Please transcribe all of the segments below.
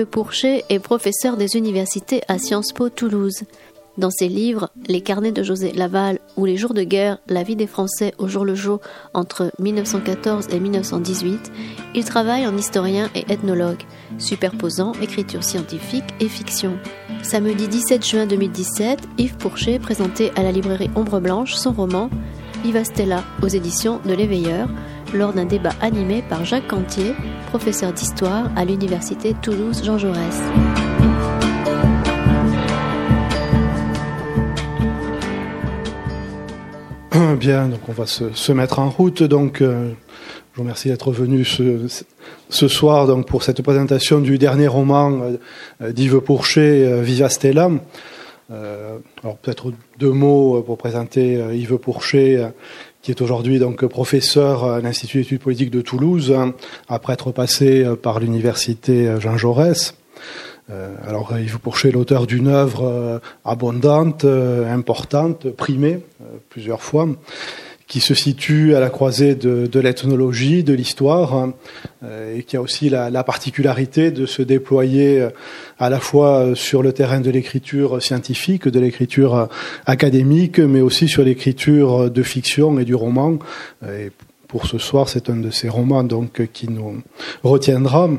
Yves Pourchet est professeur des universités à Sciences Po Toulouse. Dans ses livres Les carnets de José Laval ou Les jours de guerre, la vie des Français au jour le jour entre 1914 et 1918, il travaille en historien et ethnologue, superposant écriture scientifique et fiction. Samedi 17 juin 2017, Yves Pourchet présentait à la librairie Ombre Blanche son roman Viva Stella aux éditions de l'Éveilleur lors d'un débat animé par Jacques Cantier, professeur d'histoire à l'université Toulouse Jean Jaurès. Bien, donc on va se, mettre en route. Donc, euh, je vous remercie d'être venu ce, soir donc pour cette présentation du dernier roman euh, d'Yves Pourchet, euh, Viva Stella. alors peut-être deux mots pour présenter Yves Pourchet, qui est aujourd'hui donc professeur à l'Institut d'études politiques de Toulouse, après être passé par l'université Jean Jaurès. Alors Yves Pourchet l'auteur d'une œuvre abondante, importante, primée plusieurs fois, qui se situe à la croisée de, l'ethnologie, de l'histoire, et qui a aussi la, la, particularité de se déployer à la fois sur le terrain de l'écriture scientifique, de l'écriture académique, mais aussi sur l'écriture de fiction et du roman. Pour ce soir, c'est un de ces romans donc qui nous retiendra.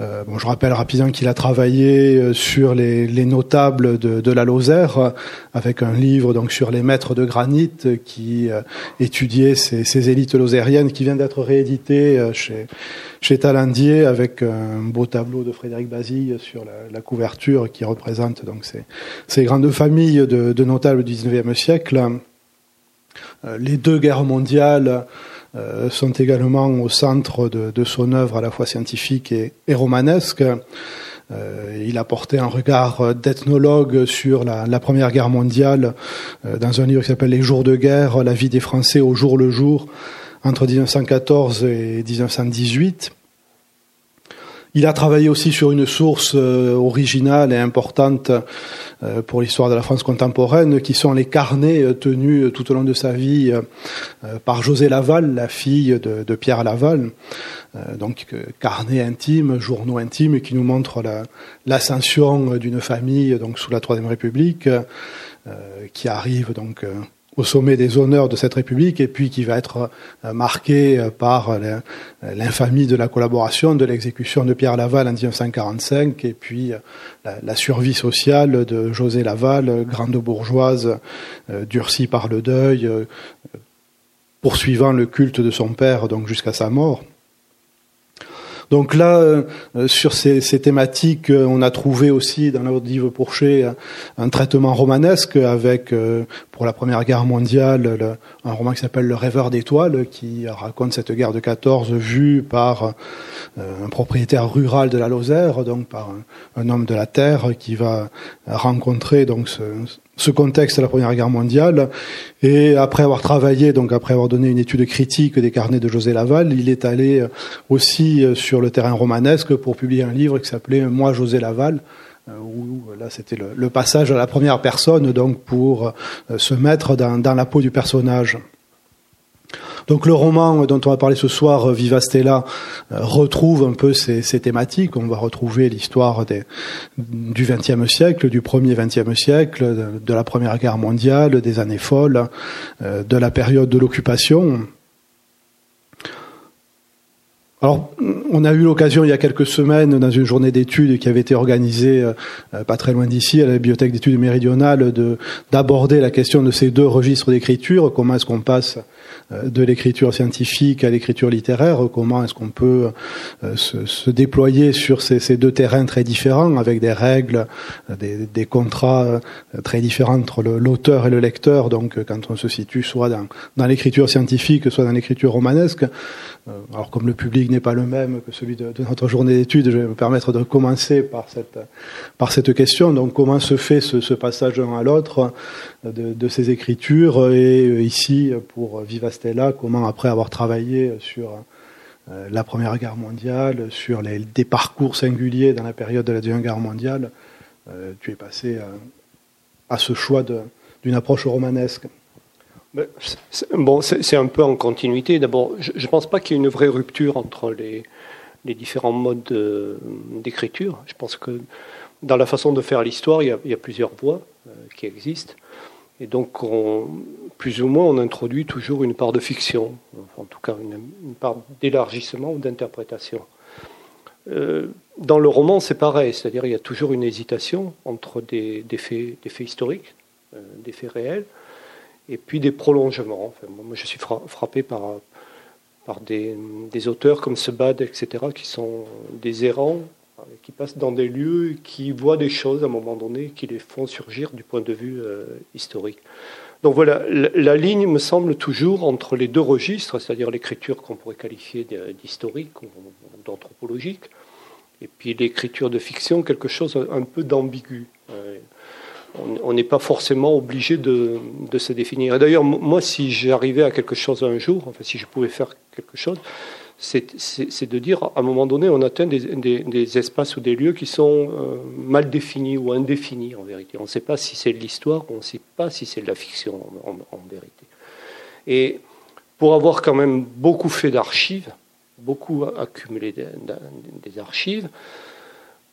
Euh, bon, je rappelle rapidement qu'il a travaillé euh, sur les, les notables de, de, la Lozère, avec un livre donc sur les maîtres de granit qui euh, étudiait ces, ces, élites lozériennes, qui vient d'être réédité euh, chez, chez Talandier, avec un beau tableau de Frédéric Basile sur la, la couverture qui représente donc ces, ces grandes familles de, de notables du XIXe siècle. les deux guerres mondiales euh, sont également au centre de, son œuvre à la fois scientifique et, romanesque. Euh, il a porté un regard d'ethnologue sur la, la, Première Guerre mondiale euh, dans un livre qui s'appelle Les jours de guerre, la vie des Français au jour le jour entre 1914 et 1918. Il a travaillé aussi sur une source euh, originale et importante euh, pour l'histoire de la France contemporaine, qui sont les carnets euh, tenus tout au long de sa vie par José Laval, la fille de, de Pierre Laval. Donc carnets intimes, journaux intimes, qui nous montrent l'ascension d'une famille donc sous la Troisième République, qui arrive donc au sommet des honneurs de cette République et puis qui va être euh, marqué euh, par euh, l'infamie de la collaboration, de l'exécution de Pierre Laval en 1945 et puis la, la survie sociale de José Laval, grande bourgeoise, durcie par le deuil, poursuivant le culte de son père donc jusqu'à sa mort. Donc là, euh, sur ces, thématiques, euh, on a trouvé aussi dans la d'Yves Pourchet un, traitement romanesque avec, euh, pour la Première Guerre mondiale, le, un roman qui s'appelle Le rêveur d'étoiles, qui raconte cette guerre de 14 vue par un propriétaire rural de la Lozère, donc par un, un, homme de la terre qui va rencontrer donc ce, ce contexte de la Première Guerre mondiale. Et après avoir travaillé, donc après avoir donné une étude critique des carnets de José Laval, il est allé euh, aussi euh, sur le terrain romanesque pour publier un livre qui s'appelait Moi José Laval euh, où là c'était le, passage à la première personne donc pour se mettre dans la peau du personnage. Donc le roman dont on va parler ce soir, euh, Viva Stella, euh, retrouve un peu ces, thématiques. On va retrouver l'histoire du XXe siècle, du premier XXe siècle, de, de, la Première Guerre mondiale, des années folles, euh, de la période de l'occupation. Alors, on a eu l'occasion il y a quelques semaines, dans une journée d'études qui avait été organisée euh, pas très loin d'ici, à la bibliothèque d'études méridionales, d'aborder la question de ces deux registres d'écriture. Comment est-ce qu'on passe euh, de l'écriture scientifique à l'écriture littéraire, comment est-ce qu'on peut euh, se, déployer sur ces, ces, deux terrains très différents, avec des règles, des, des contrats très différents entre l'auteur et le lecteur, donc quand on se situe soit dans, dans l'écriture scientifique, soit dans l'écriture romanesque. Alors comme le public n'est pas le même que celui de, notre journée d'études, je vais me permettre de commencer par cette, par cette question. Donc comment se fait ce, passage d'un à l'autre de, ces écritures? Et ici pour Viva Stella, comment après avoir travaillé sur euh, la Première Guerre mondiale, sur les, des parcours singuliers dans la période de la Deuxième Guerre mondiale, euh, tu es passé à ce choix d'une approche romanesque? Bon, c'est un peu en continuité. D'abord, je ne pense pas qu'il y ait une vraie rupture entre les, différents modes d'écriture. Je pense que dans la façon de faire l'histoire, il, y a plusieurs voies euh, qui existent. Et donc, on, plus ou moins, on introduit toujours une part de fiction, en tout cas une, part d'élargissement ou d'interprétation. Euh, dans le roman, c'est pareil, c'est-à-dire il y a toujours une hésitation entre des, faits, des faits, historiques, euh, des faits réels, et puis des prolongements. Moi, je suis frappé par, par des, auteurs comme Sebad, etc., qui sont des errants, qui passent dans des lieux, qui voient des choses à un moment donné, qui les font surgir du point de vue euh, historique. Donc voilà, la, la, ligne me semble toujours entre les deux registres, c'est-à-dire l'écriture qu'on pourrait qualifier d'historique ou d'anthropologique, et puis l'écriture de fiction, quelque chose un peu d'ambigu. On n'est pas forcément obligé de, se définir. D'ailleurs, moi, si j'arrivais à quelque chose un jour, enfin, si je pouvais faire quelque chose, c'est de dire, à un moment donné, on atteint des, espaces ou des lieux qui sont euh, mal définis ou indéfinis, en vérité. On ne sait pas si c'est de l'histoire, on ne sait pas si c'est de la fiction, en, vérité. Et pour avoir quand même beaucoup fait d'archives, beaucoup accumulé des archives,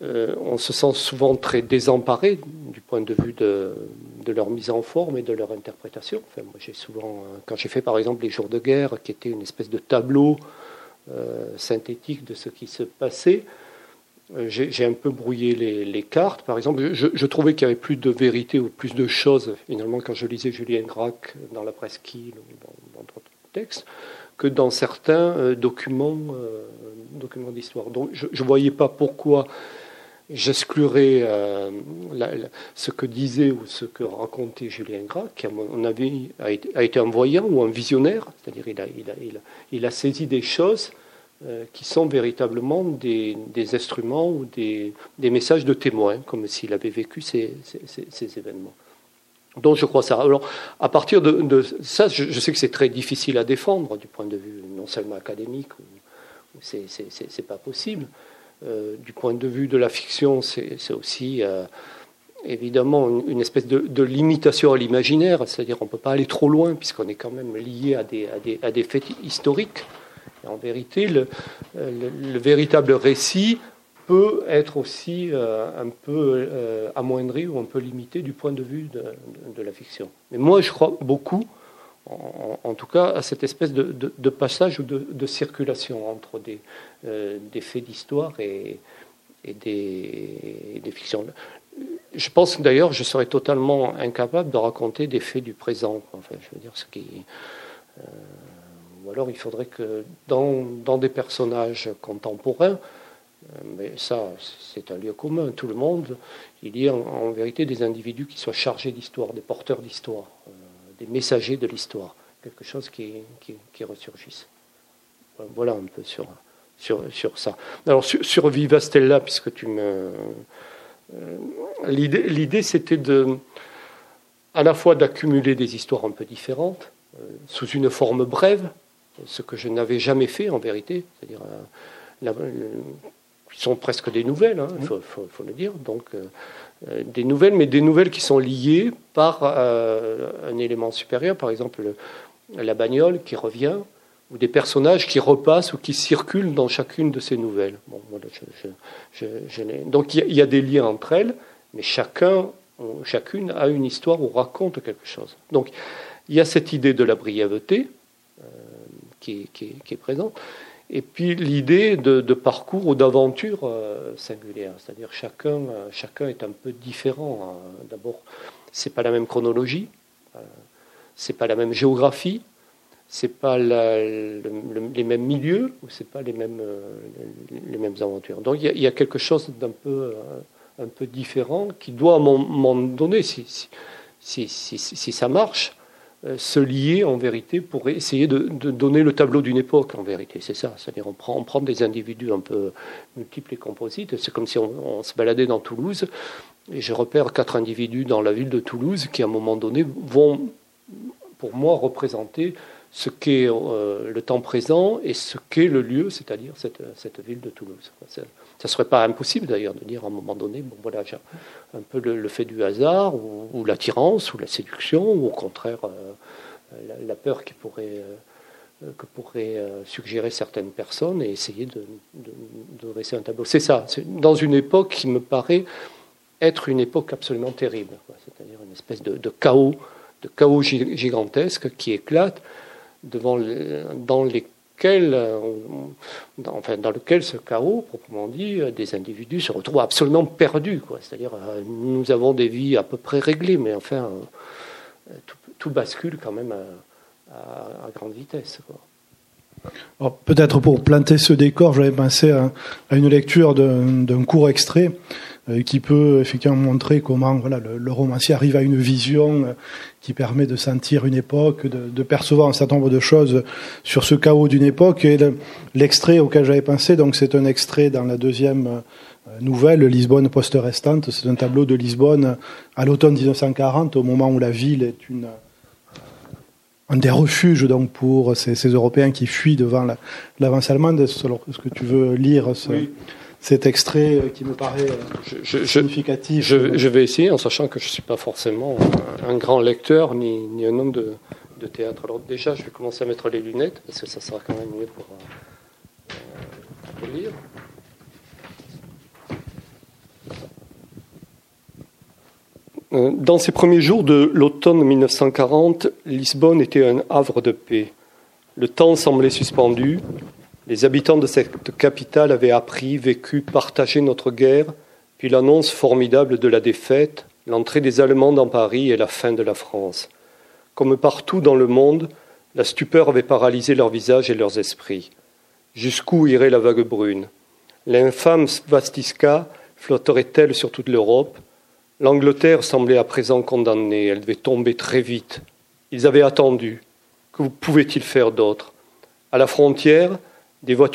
euh, on se sent souvent très désemparé du point de vue de, leur mise en forme et de leur interprétation. J'ai souvent, euh, quand j'ai fait par exemple les jours de guerre, qui était une espèce de tableau euh, synthétique de ce qui se passait. J'ai un peu brouillé les, cartes. Par exemple, je, trouvais qu'il y avait plus de vérité ou plus de choses, finalement, quand je lisais Julien Gracq dans la presqu'île ou dans d'autres textes, que dans certains documents, documents d'histoire. Donc, je ne voyais pas pourquoi j'exclurais euh, ce que disait ou ce que racontait Julien Gracq, qui, à mon avis, a été, un voyant ou un visionnaire, c'est-à-dire il a, il, a, il, a, saisi des choses euh, qui sont véritablement des, des instruments ou des, des, messages de témoins, comme s'il avait vécu ces, ces, événements. Donc je crois ça. Alors, à partir de, ça, je, je, sais que c'est très difficile à défendre du point de vue non seulement académique, c'est pas possible. Euh, du point de vue de la fiction, c'est aussi euh, évidemment une, espèce de, limitation à l'imaginaire, c'est-à-dire on ne peut pas aller trop loin puisqu'on est quand même lié à des, à des, faits historiques. Et en vérité, le, le, le, véritable récit peut être aussi euh, un peu amoindri ou un peu limité du point de vue de, la fiction. Mais moi, je crois beaucoup en, tout cas à cette espèce de, passage ou de, circulation entre des, euh, faits d'histoire et, des, fictions. Je pense d'ailleurs je serais totalement incapable de raconter des faits du présent. Enfin, je veux dire, ce qui, euh, ou alors il faudrait que dans, des personnages contemporains, euh, mais ça, c'est un lieu commun. Tout le monde, il y a en, vérité des individus qui soient chargés d'histoire, des porteurs d'histoire. Des messagers de l'histoire, quelque chose qui, ressurgisse. Voilà un peu sur, ça. Alors sur, sur Viva Stella, puisque tu me... Euh, L'idée, c'était de, à la fois d'accumuler des histoires un peu différentes, euh, sous une forme brève, ce que je n'avais jamais fait en vérité, c'est-à-dire euh, qui sont presque des nouvelles, il hein, faut, faut, faut, le dire. Donc, euh, euh, des nouvelles, mais des nouvelles qui sont liées par euh, un élément supérieur, par exemple le, la bagnole qui revient, ou des personnages qui repassent ou qui circulent dans chacune de ces nouvelles. Bon, voilà, je, je, je, Donc il y, y, a des liens entre elles, mais chacun, chacune a une histoire ou raconte quelque chose. Donc il y a cette idée de la brièveté euh, qui, qui, qui, est présente. Et puis l'idée de, parcours ou d'aventure euh, singulière, c'est-à-dire chacun, euh, chacun est un peu différent. Hein. D'abord, c'est pas la même chronologie, euh, c'est pas la même géographie, c'est pas les mêmes milieux ou c'est pas les mêmes euh, les, mêmes aventures. Donc il y, a quelque chose d'un peu un peu différent qui doit à un moment donné, si si, si, ça marche, se lier en vérité pour essayer de, donner le tableau d'une époque en vérité. C'est ça, c'est-à-dire on prend, des individus un peu multiples et composites. C'est comme si on, se baladait dans Toulouse et je repère quatre individus dans la ville de Toulouse qui à un moment donné vont, pour moi, représenter ce qu'est euh, le temps présent et ce qu'est le lieu, c'est-à-dire cette, cette, ville de Toulouse. Ça ne serait pas impossible d'ailleurs de dire à un moment donné, bon voilà, j'ai un peu le, fait du hasard, ou, l'attirance, ou la séduction, ou au contraire euh, la, peur qui pourrait, que pourraient suggérer certaines personnes et essayer de, de, dresser un tableau. C'est ça, c'est dans une époque qui me paraît être une époque absolument terrible, c'est-à-dire une espèce de, chaos, de chaos gigantesque qui éclate devant dans les euh, enfin, dans lequel ce chaos, proprement dit, euh, des individus se retrouvent absolument perdus. C'est-à-dire, euh, nous avons des vies à peu près réglées, mais enfin, tout, bascule quand même à, grande vitesse. Peut-être pour planter ce décor, j'avais pensé à, à une lecture d'un court extrait euh, qui peut effectivement montrer comment voilà, le, romancier arrive à une vision euh, qui permet de sentir une époque, de, percevoir un certain nombre de choses sur ce chaos d'une époque. Et l'extrait auquel j'avais pensé, donc c'est un extrait dans la deuxième euh, nouvelle, Lisbonne post-restante. C'est un tableau de Lisbonne à l'automne 1940, au moment où la ville est une un des refuges donc pour ces, ces Européens qui fuient devant l'avance allemande. Est-ce que tu veux lire ce, cet extrait qui me paraît euh, je, significatif. Je, vais essayer en sachant que je ne suis pas forcément un, grand lecteur ni, ni un homme de, de, théâtre. Alors déjà, je vais commencer à mettre les lunettes parce que ça sera quand même mieux pour, euh, lire. Dans ces premiers jours de l'automne 1940, Lisbonne était un havre de paix. Le temps semblait suspendu, les habitants de cette capitale avaient appris, vécu, partagé notre guerre, puis l'annonce formidable de la défaite, l'entrée des Allemands dans Paris et la fin de la France. Comme partout dans le monde, la stupeur avait paralysé leurs visages et leurs esprits. Jusqu'où irait la vague brune? L'infâme Svastiska flotterait-elle sur toute l'Europe? L'Angleterre semblait à présent condamnée, elle devait tomber très vite. Ils avaient attendu. Que pouvait-il faire d'autre? À la frontière, des voitures